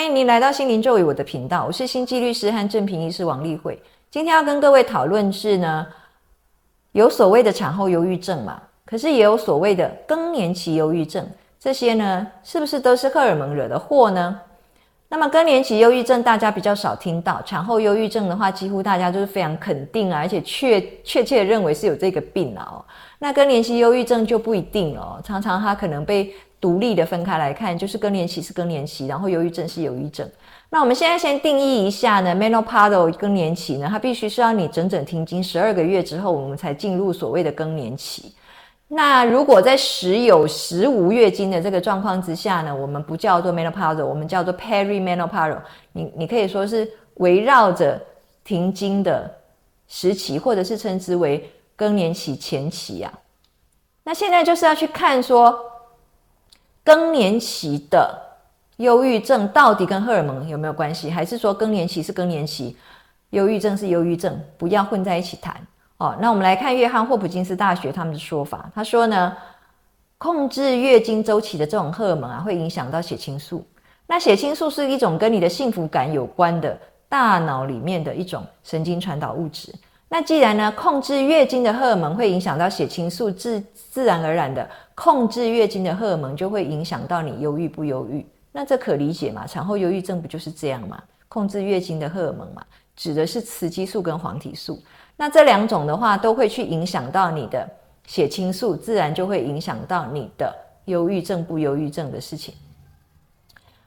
欢迎您来到心灵咒语我的频道，我是心机律师和正平医师王丽慧。今天要跟各位讨论是呢，有所谓的产后忧郁症嘛，可是也有所谓的更年期忧郁症，这些呢是不是都是荷尔蒙惹的祸呢？那么更年期忧郁症大家比较少听到，产后忧郁症的话，几乎大家都是非常肯定啊，而且确确切认为是有这个病啊。那更年期忧郁症就不一定哦，常常它可能被。独立的分开来看，就是更年期是更年期，然后忧郁症是忧郁症。那我们现在先定义一下呢，menopausal 更年期呢，它必须是要你整整停经十二个月之后，我们才进入所谓的更年期。那如果在时有时无月经的这个状况之下呢，我们不叫做 menopausal，我们叫做 perimenopausal。你你可以说是围绕着停经的时期，或者是称之为更年期前期啊。那现在就是要去看说。更年期的忧郁症到底跟荷尔蒙有没有关系？还是说更年期是更年期，忧郁症是忧郁症？不要混在一起谈哦。那我们来看约翰霍普金斯大学他们的说法，他说呢，控制月经周期的这种荷尔蒙啊，会影响到血清素。那血清素是一种跟你的幸福感有关的大脑里面的一种神经传导物质。那既然呢，控制月经的荷尔蒙会影响到血清素，自自然而然的控制月经的荷尔蒙就会影响到你忧郁不忧郁。那这可理解嘛？产后忧郁症不就是这样吗？控制月经的荷尔蒙嘛，指的是雌激素跟黄体素。那这两种的话，都会去影响到你的血清素，自然就会影响到你的忧郁症不忧郁症的事情。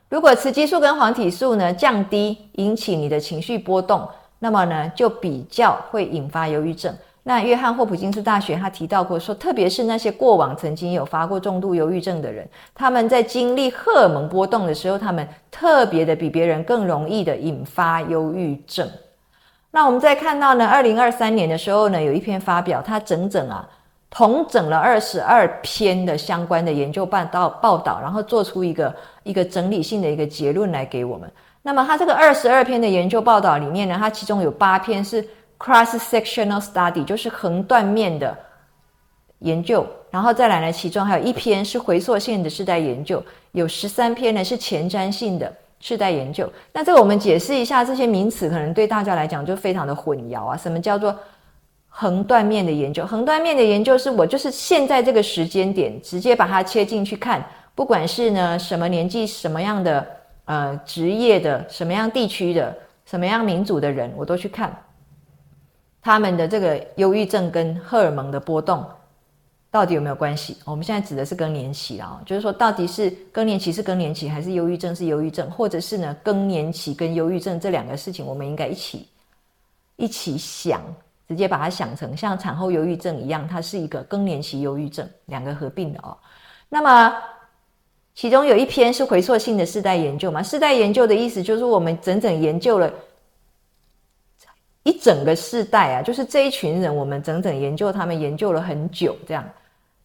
如果雌激素跟黄体素呢降低，引起你的情绪波动。那么呢，就比较会引发忧郁症。那约翰霍普金斯大学他提到过说，特别是那些过往曾经有发过重度忧郁症的人，他们在经历荷尔蒙波动的时候，他们特别的比别人更容易的引发忧郁症。那我们再看到呢，二零二三年的时候呢，有一篇发表，他整整啊同整了二十二篇的相关的研究报道报道，然后做出一个一个整理性的一个结论来给我们。那么，它这个二十二篇的研究报道里面呢，它其中有八篇是 cross-sectional study，就是横断面的研究，然后再来呢，其中还有一篇是回溯性的世代研究，有十三篇呢是前瞻性的世代研究。那这个我们解释一下，这些名词可能对大家来讲就非常的混淆啊。什么叫做横断面的研究？横断面的研究是我就是现在这个时间点直接把它切进去看，不管是呢什么年纪、什么样的。呃，职业的什么样地区的什么样民族的人，我都去看他们的这个忧郁症跟荷尔蒙的波动到底有没有关系？我们现在指的是更年期啊，就是说到底是更年期是更年期，还是忧郁症是忧郁症，或者是呢更年期跟忧郁症这两个事情，我们应该一起一起想，直接把它想成像产后忧郁症一样，它是一个更年期忧郁症，两个合并的哦。那么。其中有一篇是回溯性的世代研究嘛？世代研究的意思就是我们整整研究了一整个世代啊，就是这一群人，我们整整研究他们研究了很久，这样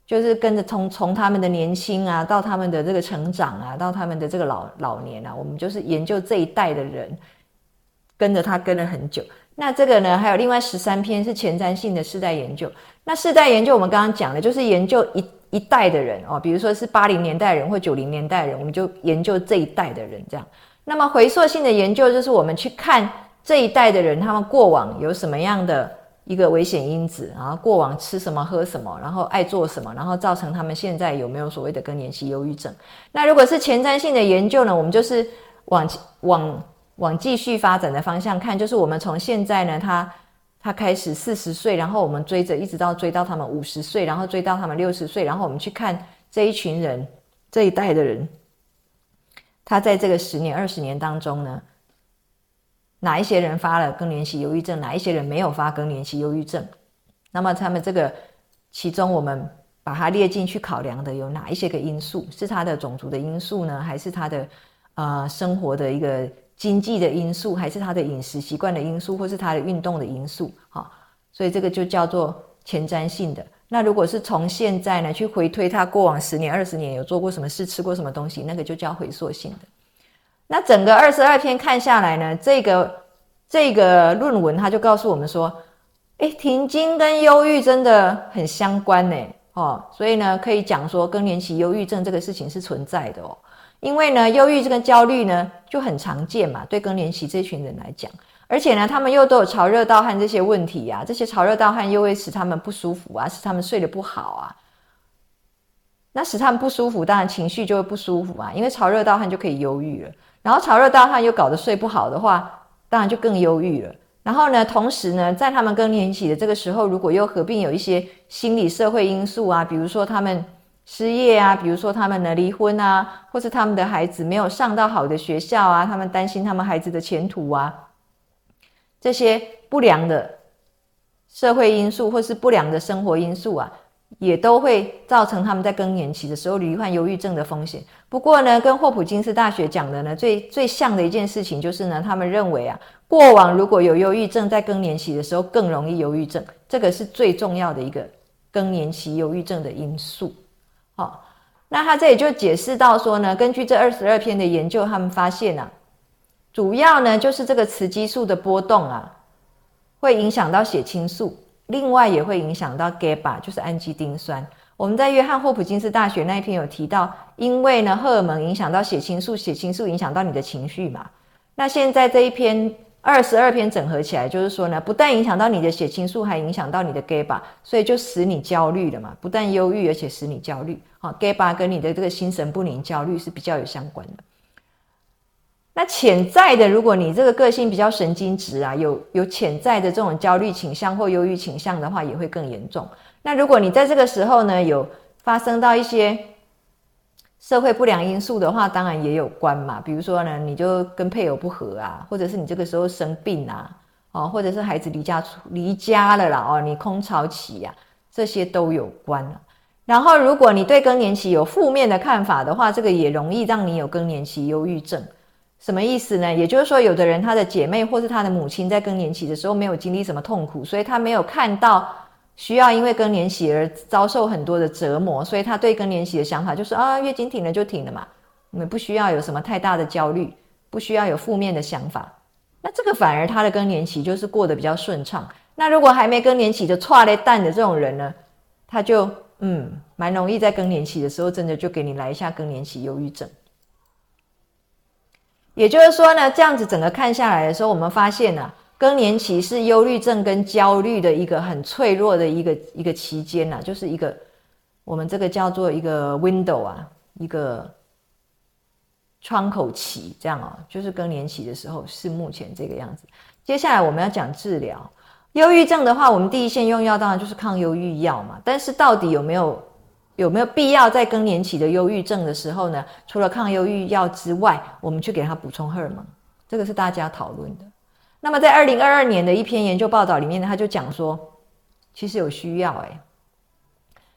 就是跟着从从他们的年轻啊，到他们的这个成长啊，到他们的这个老老年啊，我们就是研究这一代的人，跟着他跟了很久。那这个呢，还有另外十三篇是前瞻性的世代研究。那世代研究我们刚刚讲的，就是研究一。一代的人哦，比如说是八零年代人或九零年代人，我们就研究这一代的人这样。那么回溯性的研究就是我们去看这一代的人，他们过往有什么样的一个危险因子，然后过往吃什么喝什么，然后爱做什么，然后造成他们现在有没有所谓的更年期忧郁症。那如果是前瞻性的研究呢，我们就是往往往继续发展的方向看，就是我们从现在呢，他。他开始四十岁，然后我们追着一直到追到他们五十岁，然后追到他们六十岁，然后我们去看这一群人这一代的人，他在这个十年二十年当中呢，哪一些人发了更年期忧郁症，哪一些人没有发更年期忧郁症？那么他们这个其中，我们把它列进去考量的有哪一些个因素？是他的种族的因素呢，还是他的呃生活的一个？经济的因素，还是他的饮食习惯的因素，或是他的运动的因素，哈，所以这个就叫做前瞻性的。那如果是从现在呢去回推他过往十年、二十年有做过什么事、吃过什么东西，那个就叫回溯性的。那整个二十二篇看下来呢，这个这个论文他就告诉我们说，哎，停经跟忧郁真的很相关呢，哦，所以呢可以讲说更年期忧郁症这个事情是存在的哦。因为呢，忧郁这个焦虑呢就很常见嘛，对更年期这群人来讲，而且呢，他们又都有潮热盗汗这些问题啊，这些潮热盗汗又会使他们不舒服啊，使他们睡得不好啊。那使他们不舒服，当然情绪就会不舒服啊，因为潮热盗汗就可以忧郁了。然后潮热盗汗又搞得睡不好的话，当然就更忧郁了。然后呢，同时呢，在他们更年期的这个时候，如果又合并有一些心理社会因素啊，比如说他们失业啊，比如说他们呢离婚啊，或是他们的孩子没有上到好的学校啊，他们担心他们孩子的前途啊，这些不良的社会因素或是不良的生活因素啊。也都会造成他们在更年期的时候罹患忧郁症的风险。不过呢，跟霍普金斯大学讲的呢，最最像的一件事情就是呢，他们认为啊，过往如果有忧郁症，在更年期的时候更容易忧郁症，这个是最重要的一个更年期忧郁症的因素。好，那他这里就解释到说呢，根据这二十二篇的研究，他们发现啊，主要呢就是这个雌激素的波动啊，会影响到血清素。另外也会影响到 GABA，就是氨基丁酸。我们在约翰霍普金斯大学那一篇有提到，因为呢荷尔蒙影响到血清素，血清素影响到你的情绪嘛。那现在这一篇二十二篇整合起来，就是说呢，不但影响到你的血清素，还影响到你的 GABA，所以就使你焦虑了嘛。不但忧郁，而且使你焦虑。好，GABA 跟你的这个心神不宁、焦虑是比较有相关的。那潜在的，如果你这个个性比较神经质啊，有有潜在的这种焦虑倾向或忧郁倾向的话，也会更严重。那如果你在这个时候呢，有发生到一些社会不良因素的话，当然也有关嘛。比如说呢，你就跟配偶不和啊，或者是你这个时候生病啊，哦，或者是孩子离家出离家了啦，哦，你空巢期呀，这些都有关。然后，如果你对更年期有负面的看法的话，这个也容易让你有更年期忧郁症。什么意思呢？也就是说，有的人他的姐妹或是他的母亲在更年期的时候没有经历什么痛苦，所以他没有看到需要因为更年期而遭受很多的折磨，所以他对更年期的想法就是啊，月经停了就停了嘛，我们不需要有什么太大的焦虑，不需要有负面的想法。那这个反而他的更年期就是过得比较顺畅。那如果还没更年期就踹了蛋的这种人呢，他就嗯，蛮容易在更年期的时候真的就给你来一下更年期忧郁症。也就是说呢，这样子整个看下来的时候，我们发现呢，更年期是忧郁症跟焦虑的一个很脆弱的一个一个期间呐，就是一个我们这个叫做一个 window 啊，一个窗口期，这样哦，就是更年期的时候是目前这个样子。接下来我们要讲治疗忧郁症的话，我们第一线用药当然就是抗忧郁药嘛，但是到底有没有？有没有必要在更年期的忧郁症的时候呢？除了抗忧郁药之外，我们去给他补充荷尔蒙？这个是大家讨论的。那么在二零二二年的一篇研究报道里面呢，他就讲说，其实有需要诶，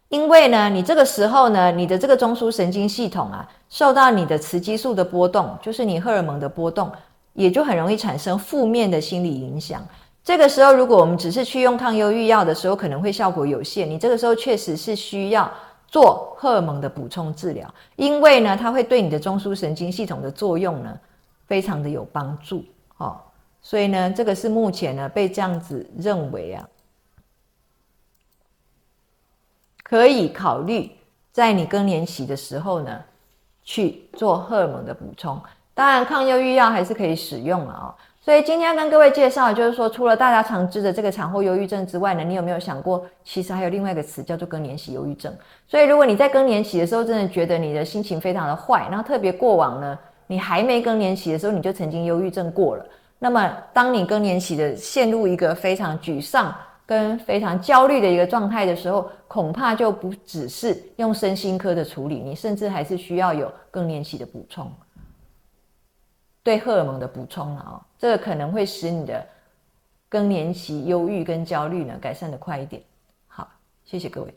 因为呢，你这个时候呢，你的这个中枢神经系统啊，受到你的雌激素的波动，就是你荷尔蒙的波动，也就很容易产生负面的心理影响。这个时候，如果我们只是去用抗忧郁药的时候，可能会效果有限。你这个时候确实是需要。做荷尔蒙的补充治疗，因为呢，它会对你的中枢神经系统的作用呢，非常的有帮助，哦，所以呢，这个是目前呢被这样子认为啊，可以考虑在你更年期的时候呢去做荷尔蒙的补充，当然抗忧郁药还是可以使用了啊。所以今天跟各位介绍，就是说，除了大家常知的这个产后忧郁症之外呢，你有没有想过，其实还有另外一个词叫做更年期忧郁症？所以如果你在更年期的时候，真的觉得你的心情非常的坏，然后特别过往呢，你还没更年期的时候，你就曾经忧郁症过了。那么，当你更年期的陷入一个非常沮丧跟非常焦虑的一个状态的时候，恐怕就不只是用身心科的处理，你甚至还是需要有更年期的补充。对荷尔蒙的补充了哦，这个可能会使你的更年期忧郁跟焦虑呢改善的快一点。好，谢谢各位。